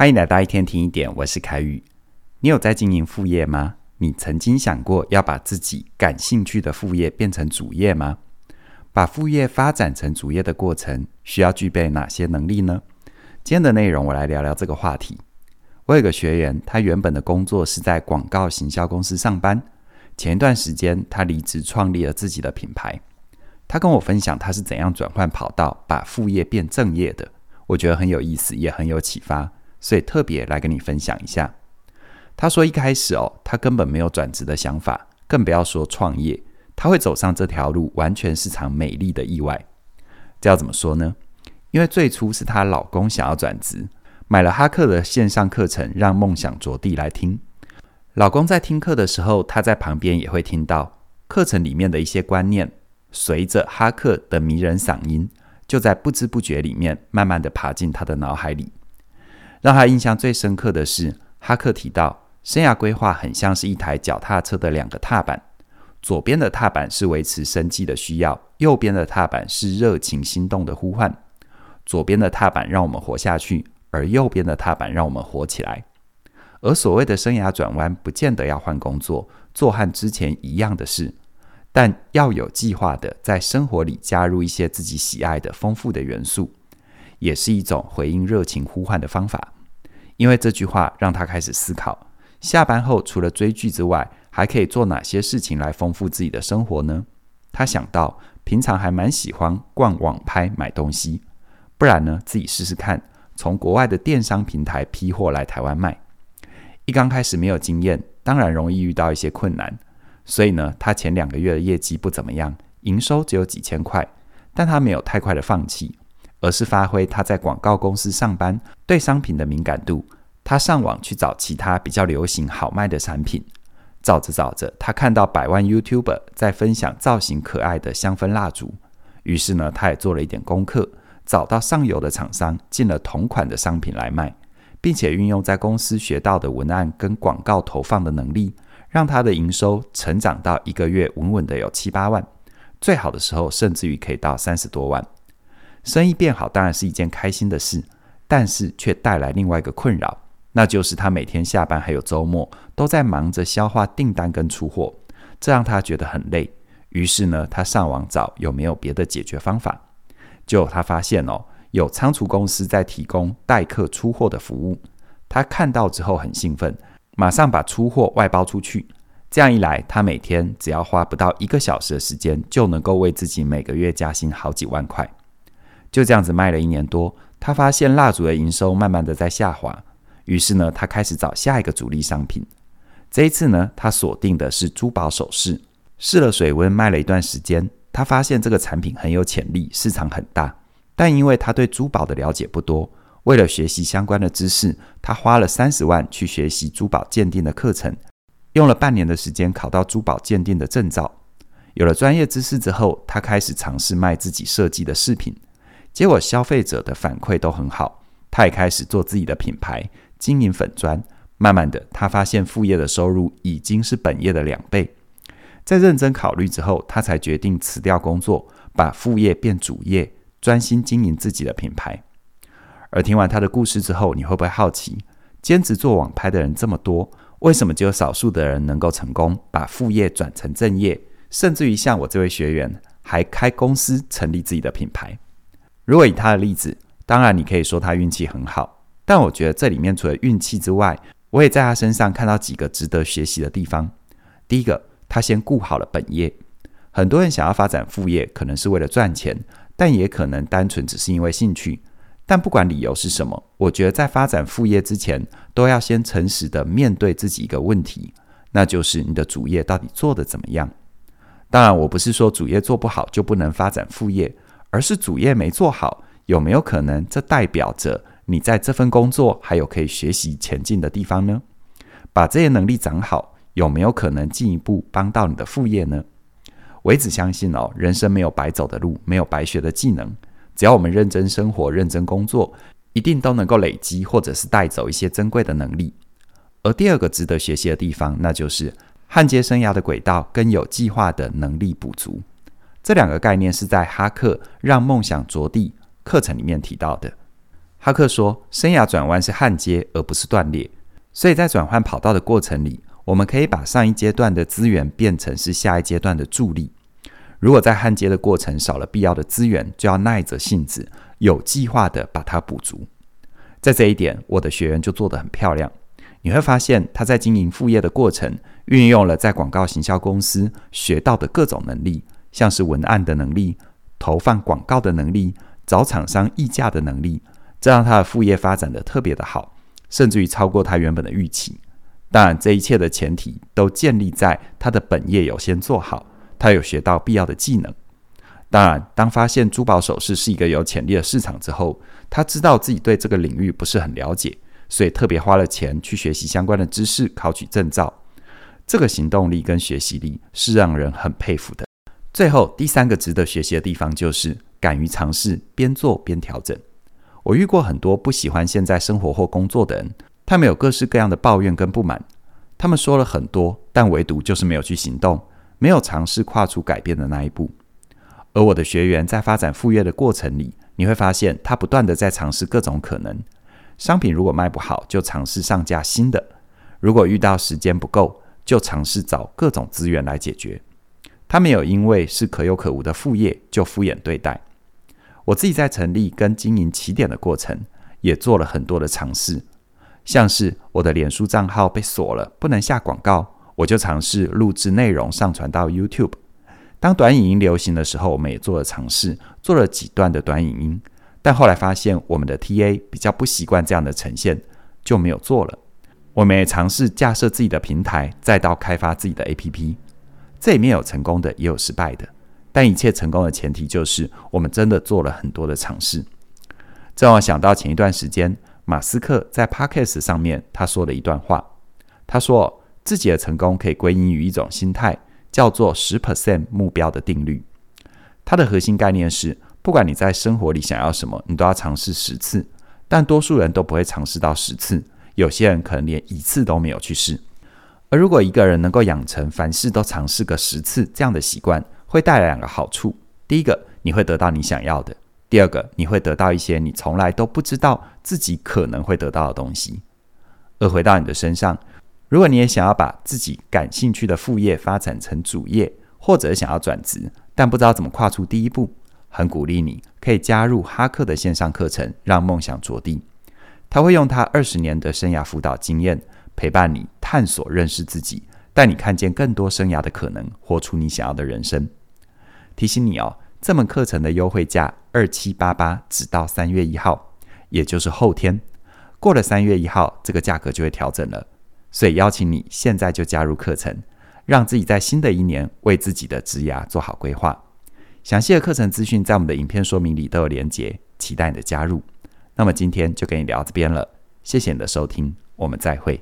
欢迎来到一天听一点，我是凯宇。你有在经营副业吗？你曾经想过要把自己感兴趣的副业变成主业吗？把副业发展成主业的过程需要具备哪些能力呢？今天的内容我来聊聊这个话题。我有个学员，他原本的工作是在广告行销公司上班，前一段时间他离职创立了自己的品牌。他跟我分享他是怎样转换跑道，把副业变正业的，我觉得很有意思，也很有启发。所以特别来跟你分享一下。他说一开始哦，他根本没有转职的想法，更不要说创业。他会走上这条路，完全是场美丽的意外。这要怎么说呢？因为最初是她老公想要转职，买了哈克的线上课程，让梦想着地来听。老公在听课的时候，他在旁边也会听到课程里面的一些观念，随着哈克的迷人嗓音，就在不知不觉里面，慢慢的爬进他的脑海里。让他印象最深刻的是，哈克提到，生涯规划很像是一台脚踏车的两个踏板，左边的踏板是维持生计的需要，右边的踏板是热情心动的呼唤。左边的踏板让我们活下去，而右边的踏板让我们活起来。而所谓的生涯转弯，不见得要换工作，做和之前一样的事，但要有计划的在生活里加入一些自己喜爱的丰富的元素。也是一种回应热情呼唤的方法，因为这句话让他开始思考：下班后除了追剧之外，还可以做哪些事情来丰富自己的生活呢？他想到，平常还蛮喜欢逛网拍买东西，不然呢，自己试试看，从国外的电商平台批货来台湾卖。一刚开始没有经验，当然容易遇到一些困难，所以呢，他前两个月的业绩不怎么样，营收只有几千块，但他没有太快的放弃。而是发挥他在广告公司上班对商品的敏感度，他上网去找其他比较流行好卖的产品，找着找着，他看到百万 YouTuber 在分享造型可爱的香氛蜡烛，于是呢，他也做了一点功课，找到上游的厂商进了同款的商品来卖，并且运用在公司学到的文案跟广告投放的能力，让他的营收成长到一个月稳稳的有七八万，最好的时候甚至于可以到三十多万。生意变好当然是一件开心的事，但是却带来另外一个困扰，那就是他每天下班还有周末都在忙着消化订单跟出货，这让他觉得很累。于是呢，他上网找有没有别的解决方法。结果他发现哦，有仓储公司在提供代客出货的服务。他看到之后很兴奋，马上把出货外包出去。这样一来，他每天只要花不到一个小时的时间，就能够为自己每个月加薪好几万块。就这样子卖了一年多，他发现蜡烛的营收慢慢的在下滑，于是呢，他开始找下一个主力商品。这一次呢，他锁定的是珠宝首饰，试了水温，卖了一段时间，他发现这个产品很有潜力，市场很大。但因为他对珠宝的了解不多，为了学习相关的知识，他花了三十万去学习珠宝鉴定的课程，用了半年的时间考到珠宝鉴定的证照。有了专业知识之后，他开始尝试卖自己设计的饰品。结果消费者的反馈都很好，他也开始做自己的品牌，经营粉砖。慢慢的，他发现副业的收入已经是本业的两倍。在认真考虑之后，他才决定辞掉工作，把副业变主业，专心经营自己的品牌。而听完他的故事之后，你会不会好奇，兼职做网拍的人这么多，为什么只有少数的人能够成功把副业转成正业，甚至于像我这位学员，还开公司成立自己的品牌？如果以他的例子，当然你可以说他运气很好，但我觉得这里面除了运气之外，我也在他身上看到几个值得学习的地方。第一个，他先顾好了本业。很多人想要发展副业，可能是为了赚钱，但也可能单纯只是因为兴趣。但不管理由是什么，我觉得在发展副业之前，都要先诚实的面对自己一个问题，那就是你的主业到底做得怎么样？当然，我不是说主业做不好就不能发展副业。而是主业没做好，有没有可能这代表着你在这份工作还有可以学习前进的地方呢？把这些能力长好，有没有可能进一步帮到你的副业呢？我一直相信哦，人生没有白走的路，没有白学的技能，只要我们认真生活、认真工作，一定都能够累积或者是带走一些珍贵的能力。而第二个值得学习的地方，那就是焊接生涯的轨道跟有计划的能力补足。这两个概念是在哈克让梦想着地课程里面提到的。哈克说，生涯转弯是焊接，而不是断裂。所以在转换跑道的过程里，我们可以把上一阶段的资源变成是下一阶段的助力。如果在焊接的过程少了必要的资源，就要耐着性子，有计划地把它补足。在这一点，我的学员就做得很漂亮。你会发现，他在经营副业的过程，运用了在广告行销公司学到的各种能力，像是文案的能力、投放广告的能力、找厂商议价的能力，这让他的副业发展的特别的好，甚至于超过他原本的预期。当然，这一切的前提都建立在他的本业有先做好，他有学到必要的技能。当然，当发现珠宝首饰是一个有潜力的市场之后，他知道自己对这个领域不是很了解。所以特别花了钱去学习相关的知识，考取证照。这个行动力跟学习力是让人很佩服的。最后，第三个值得学习的地方就是敢于尝试，边做边调整。我遇过很多不喜欢现在生活或工作的人，他们有各式各样的抱怨跟不满。他们说了很多，但唯独就是没有去行动，没有尝试跨出改变的那一步。而我的学员在发展副业的过程里，你会发现他不断地在尝试各种可能。商品如果卖不好，就尝试上架新的；如果遇到时间不够，就尝试找各种资源来解决。他没有因为是可有可无的副业就敷衍对待。我自己在成立跟经营起点的过程，也做了很多的尝试，像是我的脸书账号被锁了，不能下广告，我就尝试录制内容上传到 YouTube。当短影音流行的时候，我们也做了尝试，做了几段的短影音。但后来发现，我们的 TA 比较不习惯这样的呈现，就没有做了。我们也尝试架设自己的平台，再到开发自己的 APP。这里面有成功的，也有失败的。但一切成功的前提就是，我们真的做了很多的尝试。这让我想到前一段时间，马斯克在 Podcast 上面他说了一段话。他说自己的成功可以归因于一种心态，叫做十 percent 目标的定律。它的核心概念是，不管你在生活里想要什么，你都要尝试十次，但多数人都不会尝试到十次。有些人可能连一次都没有去试。而如果一个人能够养成凡事都尝试个十次这样的习惯，会带来两个好处：第一个，你会得到你想要的；第二个，你会得到一些你从来都不知道自己可能会得到的东西。而回到你的身上，如果你也想要把自己感兴趣的副业发展成主业，或者想要转职，但不知道怎么跨出第一步。很鼓励你可以加入哈克的线上课程，让梦想着地。他会用他二十年的生涯辅导经验，陪伴你探索、认识自己，带你看见更多生涯的可能，活出你想要的人生。提醒你哦，这门课程的优惠价二七八八，直到三月一号，也就是后天。过了三月一号，这个价格就会调整了。所以邀请你现在就加入课程，让自己在新的一年为自己的职涯做好规划。详细的课程资讯在我们的影片说明里都有连结，期待你的加入。那么今天就跟你聊这边了，谢谢你的收听，我们再会。